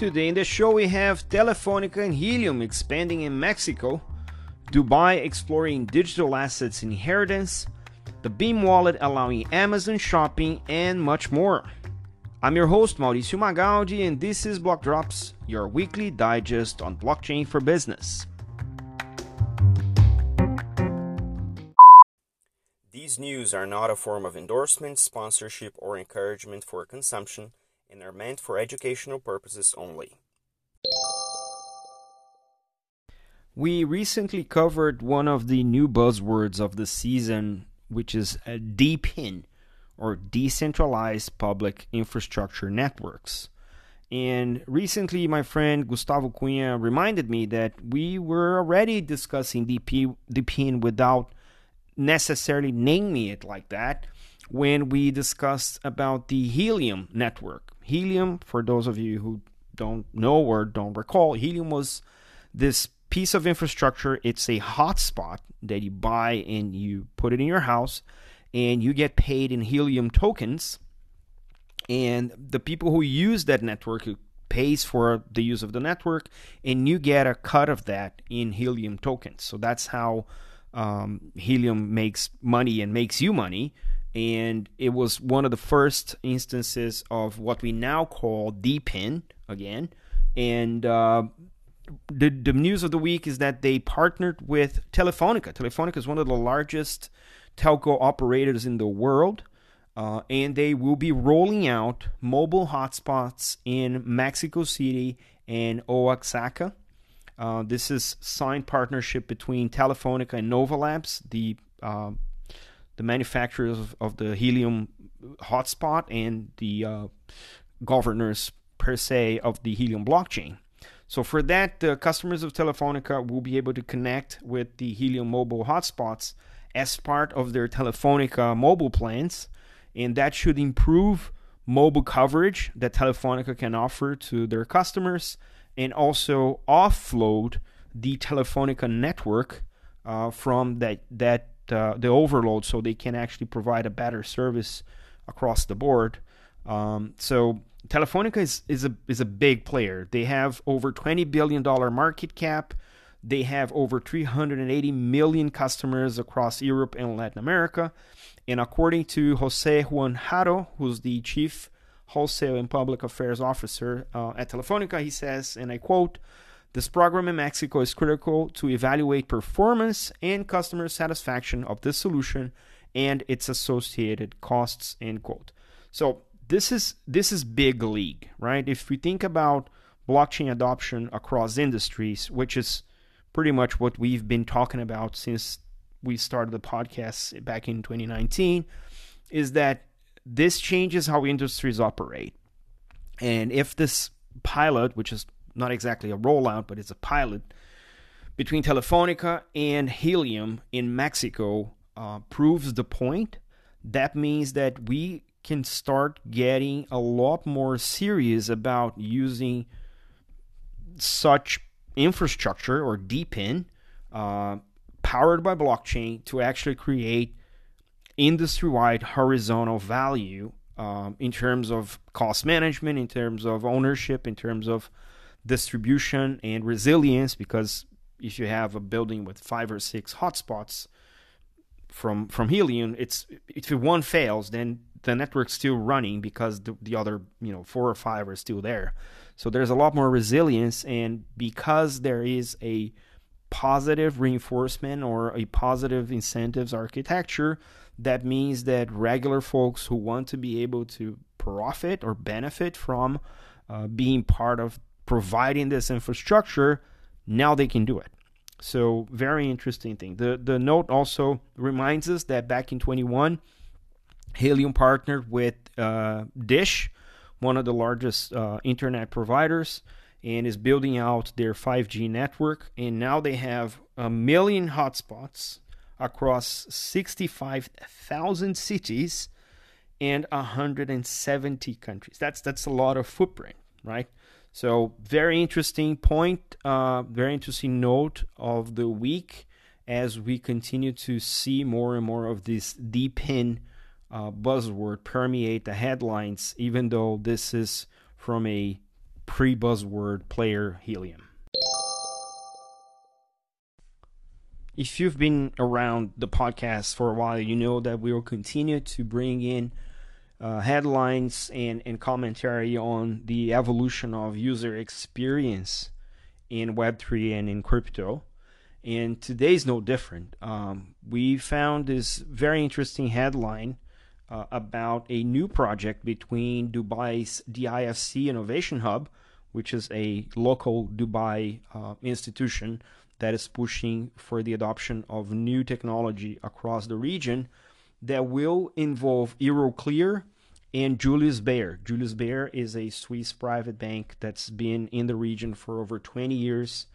Today in the show, we have Telefonica and Helium expanding in Mexico, Dubai exploring digital assets inheritance, the Beam wallet allowing Amazon shopping, and much more. I'm your host, Mauricio Magaldi, and this is Block Drops, your weekly digest on blockchain for business. These news are not a form of endorsement, sponsorship, or encouragement for consumption and are meant for educational purposes only. We recently covered one of the new buzzwords of the season, which is a DePIN, or Decentralized Public Infrastructure Networks. And recently, my friend Gustavo Cunha reminded me that we were already discussing DP, DePIN without necessarily naming it like that when we discussed about the Helium network. Helium, for those of you who don't know or don't recall, Helium was this piece of infrastructure. It's a hotspot that you buy and you put it in your house, and you get paid in Helium tokens. And the people who use that network pays for the use of the network, and you get a cut of that in Helium tokens. So that's how um, Helium makes money and makes you money and it was one of the first instances of what we now call DePIN again. And uh, the the news of the week is that they partnered with Telefonica. Telefonica is one of the largest telco operators in the world. Uh, and they will be rolling out mobile hotspots in Mexico City and Oaxaca. Uh, this is signed partnership between Telefonica and Nova Labs, the uh, the manufacturers of, of the helium hotspot and the uh, governors per se of the helium blockchain. So for that, the customers of Telefonica will be able to connect with the Helium mobile hotspots as part of their Telefonica mobile plans, and that should improve mobile coverage that Telefonica can offer to their customers, and also offload the Telefonica network uh, from that that uh, the overload so they can actually provide a better service across the board. Um, so Telefonica is, is a is a big player. They have over twenty billion dollar market cap. They have over 380 million customers across Europe and Latin America. And according to Jose Juan Haro, who's the chief wholesale and public affairs officer uh, at Telefonica, he says, and I quote, this program in Mexico is critical to evaluate performance and customer satisfaction of this solution and its associated costs. End quote. So this is this is big league, right? If we think about blockchain adoption across industries, which is pretty much what we've been talking about since we started the podcast back in 2019, is that this changes how industries operate. And if this pilot, which is not exactly a rollout, but it's a pilot between Telefonica and Helium in Mexico uh, proves the point. That means that we can start getting a lot more serious about using such infrastructure or DePIN uh, powered by blockchain to actually create industry wide horizontal value um, in terms of cost management, in terms of ownership, in terms of distribution and resilience because if you have a building with five or six hotspots from from helium it's if one fails then the network's still running because the, the other you know four or five are still there. So there's a lot more resilience and because there is a positive reinforcement or a positive incentives architecture that means that regular folks who want to be able to profit or benefit from uh, being part of providing this infrastructure, now they can do it. So very interesting thing. The the note also reminds us that back in 21, Helium partnered with uh, Dish, one of the largest uh, internet providers, and is building out their 5G network. And now they have a million hotspots across 65,000 cities and 170 countries. That's that's a lot of footprint, right? So very interesting point, uh, very interesting note of the week as we continue to see more and more of this DePIN uh, buzzword permeate the headlines, even though this is from a pre buzzword player Helium. If you've been around the podcast for a while, you know that we will continue to bring in uh, headlines and, and commentary on the evolution of user experience in Web3 and in crypto. And today's no different. Um, we found this very interesting headline uh, about a new project between Dubai's DIFC Innovation Hub, which is a local Dubai uh, institution that is pushing for the adoption of new technology across the region that will involve Euroclear and Julius Baer. Julius Baer is a Swiss private bank that's been in the region for over 20 years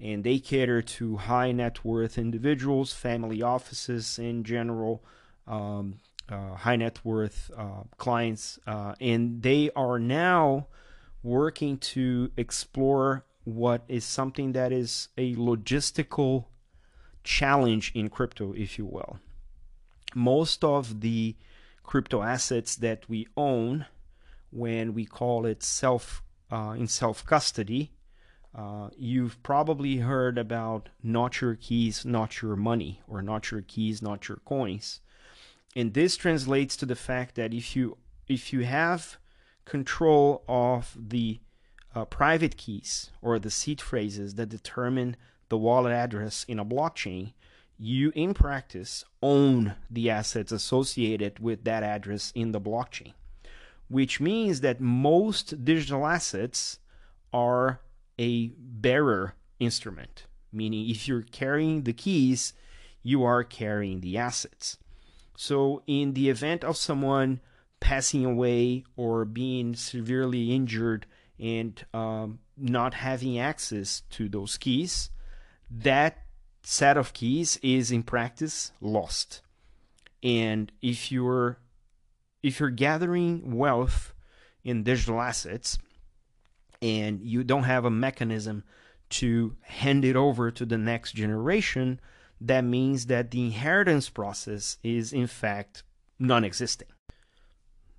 and they cater to high net worth individuals, family offices in general, um, uh, high net worth uh, clients, uh, and they are now working to explore what is something that is a logistical challenge in crypto, if you will. Most of the crypto assets that we own, when we call it self uh, in self custody, uh, you've probably heard about not your keys, not your money, or not your keys, not your coins. And this translates to the fact that if you if you have control of the uh, private keys or the seed phrases that determine the wallet address in a blockchain, you in practice own the assets associated with that address in the blockchain, which means that most digital assets are a bearer instrument, meaning if you're carrying the keys, you are carrying the assets. So, in the event of someone passing away or being severely injured and um, not having access to those keys, that set of keys is in practice lost. And if you're if you're gathering wealth in digital assets, and you don't have a mechanism to hand it over to the next generation, that means that the inheritance process is in fact non existing.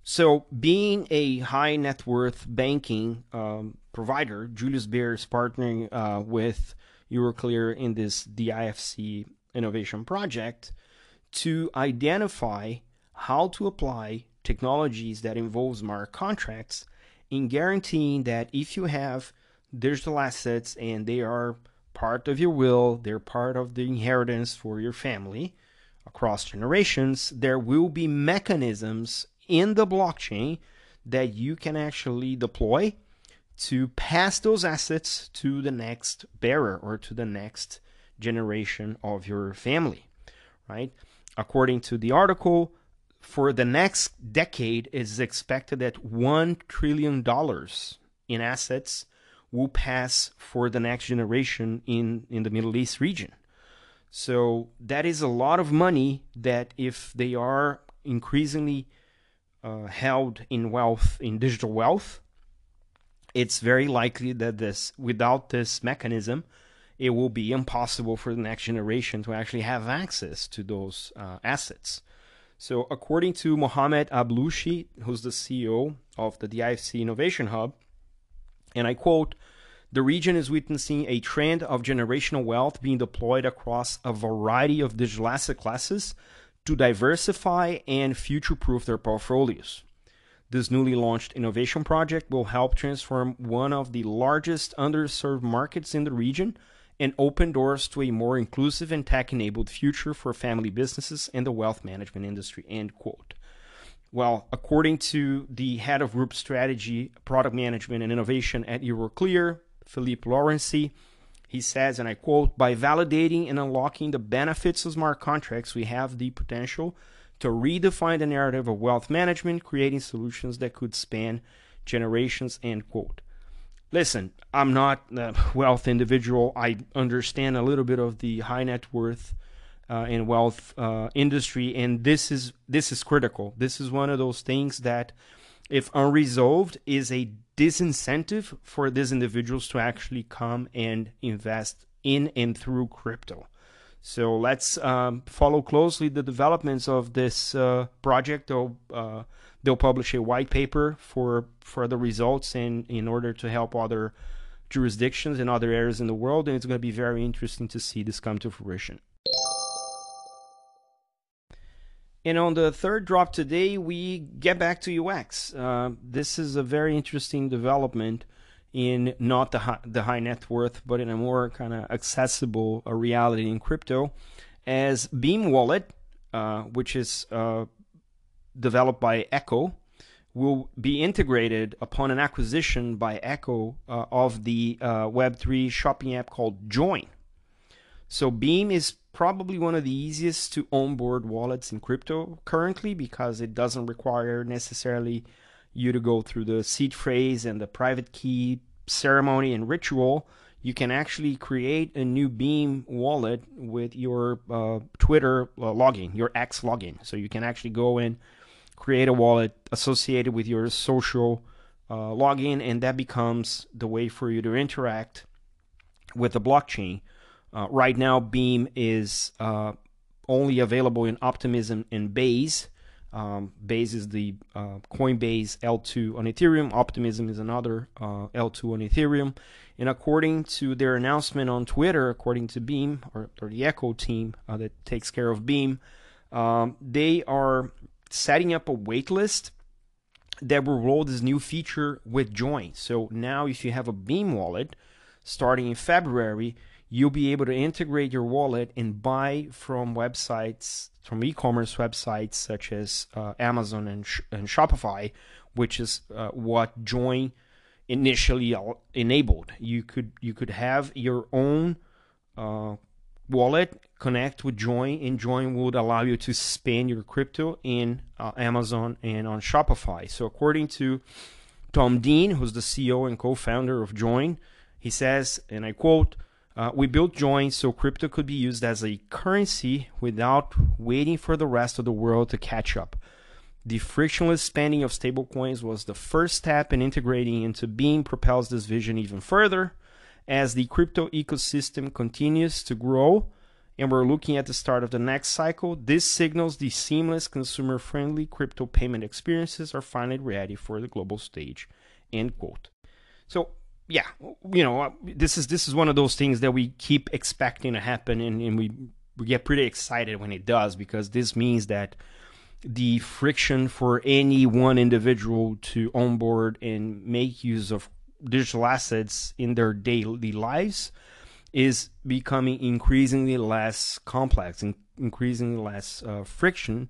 So, being a high net worth banking um, provider, Julius Baer is partnering uh, with Euroclear in this DIFC innovation project to identify how to apply technologies that involve smart contracts in guaranteeing that if you have digital assets and they are part of your will, they're part of the inheritance for your family across generations, there will be mechanisms in the blockchain that you can actually deploy to pass those assets to the next bearer or to the next generation of your family, right? According to the article, for the next decade, it is expected that $1 trillion in assets will pass for the next generation in, in the Middle East region. So that is a lot of money that, if they are increasingly uh, held in wealth, in digital wealth, it's very likely that this, without this mechanism, it will be impossible for the next generation to actually have access to those uh, assets. So, according to Mohamed Alblooshi, who's the CEO of the DIFC Innovation Hub, and I quote, the region is witnessing a trend of generational wealth being deployed across a variety of digital asset classes to diversify and future proof their portfolios. This newly launched innovation project will help transform one of the largest underserved markets in the region and open doors to a more inclusive and tech-enabled future for family businesses and the wealth management industry. End quote. Well, according to the head of group strategy, product management, and innovation at Euroclear, Philippe Laurensy, he says, and I quote, by validating and unlocking the benefits of smart contracts, we have the potential to redefine the narrative of wealth management, creating solutions that could span generations, end quote listen, I'm not a wealth individual. I understand a little bit of the high net worth uh, and wealth uh, industry, and this is this is critical. This is one of those things that, if unresolved, is a disincentive for these individuals to actually come and invest in and through crypto. So let's um, follow closely the developments of this uh, project. They'll uh, they'll publish a white paper for for the results and in order to help other jurisdictions in other areas in the world, and it's going to be very interesting to see this come to fruition. And on the third drop today, we get back to UX. Uh, this is a very interesting development in not the high, the high net worth, but in a more kind of accessible uh, reality in crypto, as Beam Wallet, uh, which is uh, developed by Eco, will be integrated upon an acquisition by Eco uh, of the uh, Web3 shopping app called Join. So Beam is probably one of the easiest to onboard wallets in crypto currently because it doesn't require necessarily you to go through the seed phrase and the private key ceremony and ritual, you can actually create a new Beam wallet with your uh, Twitter uh, login, your X login. So you can actually go and create a wallet associated with your social uh, login, and that becomes the way for you to interact with the blockchain. Uh, right now, Beam is uh, only available in Optimism and Base. Um, Base is the uh, Coinbase L2 on Ethereum. Optimism is another uh, L2 on Ethereum. And according to their announcement on Twitter, according to Beam or, or the Eco team uh, that takes care of Beam, um, they are setting up a waitlist that will roll this new feature with Join. So now, if you have a Beam wallet starting in February, you'll be able to integrate your wallet and buy from websites, from e-commerce websites such as uh, Amazon and, Sh- and Shopify, which is uh, what Join initially enabled. You could you could have your own uh, wallet connect with Join, and Join would allow you to spend your crypto in uh, Amazon and on Shopify. So according to Tom Dean, who's the CEO and co-founder of Join, he says, and I quote uh, we built Join so crypto could be used as a currency without waiting for the rest of the world to catch up. The frictionless spending of stablecoins was the first step, in integrating into Beam propels this vision even further. As the crypto ecosystem continues to grow, and we're looking at the start of the next cycle, this signals the seamless, consumer friendly crypto payment experiences are finally ready for the global stage. End quote. So, yeah, you know, this is this is one of those things that we keep expecting to happen, and, and we we get pretty excited when it does because this means that the friction for any one individual to onboard and make use of digital assets in their daily lives is becoming increasingly less complex and increasingly less uh, friction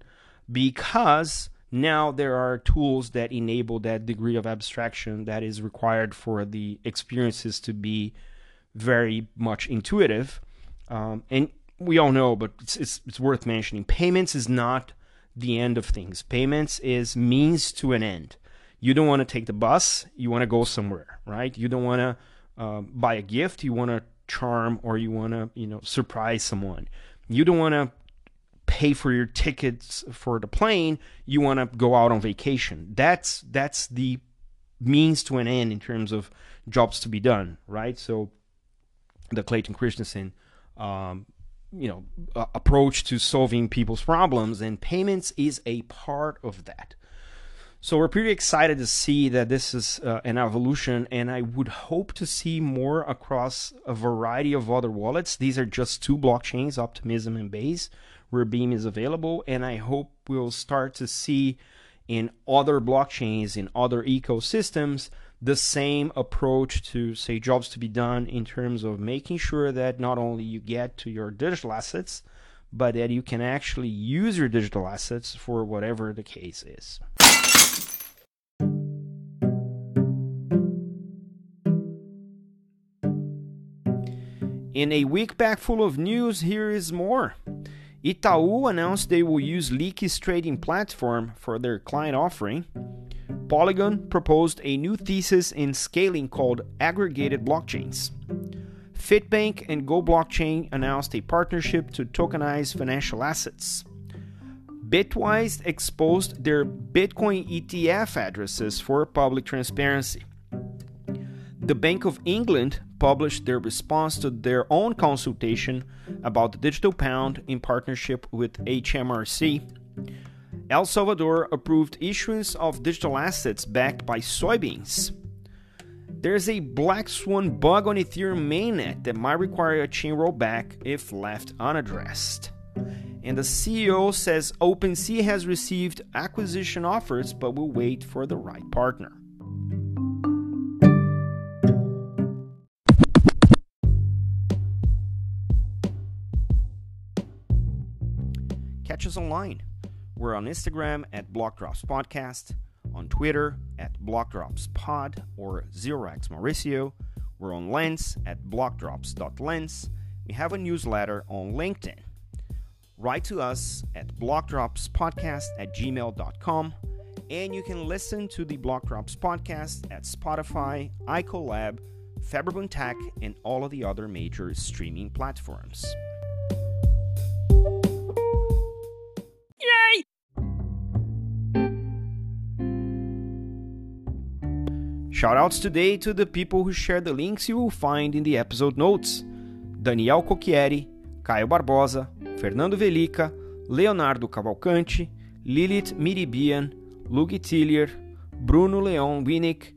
because now there are tools that enable that degree of abstraction that is required for the experiences to be very much intuitive. Um, and we all know, but it's, it's, it's worth mentioning. Payments is not the end of things. Payments is means to an end. You don't want to take the bus. You want to go somewhere, right? You don't want to uh, buy a gift. You want to charm or you want to, you know, surprise someone. You don't want to pay for your tickets for the plane, you want to go out on vacation. That's that's the means to an end in terms of jobs to be done, right? So the Clayton Christensen um, you know approach to solving people's problems and payments is a part of that so we're pretty excited to see that this is uh, an evolution and i would hope to see more across a variety of other wallets these are just two blockchains optimism and base where Beam is available, and I hope we'll start to see in other blockchains, in other ecosystems, the same approach to, say, jobs to be done in terms of making sure that not only you get to your digital assets, but that you can actually use your digital assets for whatever the case is. In a week back full of news, here is more. Itaú announced they will use Liqi's trading platform for their client offering. Polygon proposed a new thesis in scaling called aggregated blockchains. Fitbank and goBlockchain announced a partnership to tokenize financial assets. Bitwise exposed their Bitcoin ETF addresses for public transparency. The Bank of England published their response to their own consultation about the digital pound in partnership with HMRC. El Salvador approved issuance of digital assets backed by soybeans. There's a black swan bug on Ethereum mainnet that might require a chain rollback if left unaddressed. And the CEO says OpenSea has received acquisition offers but will wait for the right partner. Catch us online. We're on Instagram at BlockDrops Podcast, on Twitter at BlockDropsPod or ZeroX Mauricio. We're on Lens at BlockDrops.lens. We have a newsletter on LinkedIn. Write to us at blockdropspodcast at gmail.com and you can listen to the Block Drops podcast at Spotify, iColab, Faberbun Tech, and all of the other major streaming platforms. Shoutouts today to the people who share the links you will find in the episode notes. Daniel Cocchieri, Caio Barbosa, Fernando Velica, Leonardo Cavalcante, Lilith Miribian, Lugi Tillier, Bruno Leon Winnick,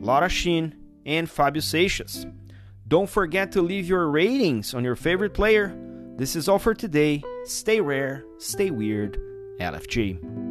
Laura Shin, and Fabio Seixas. Don't forget to leave your ratings on your favorite player. This is all for today. Stay rare, stay weird, LFG.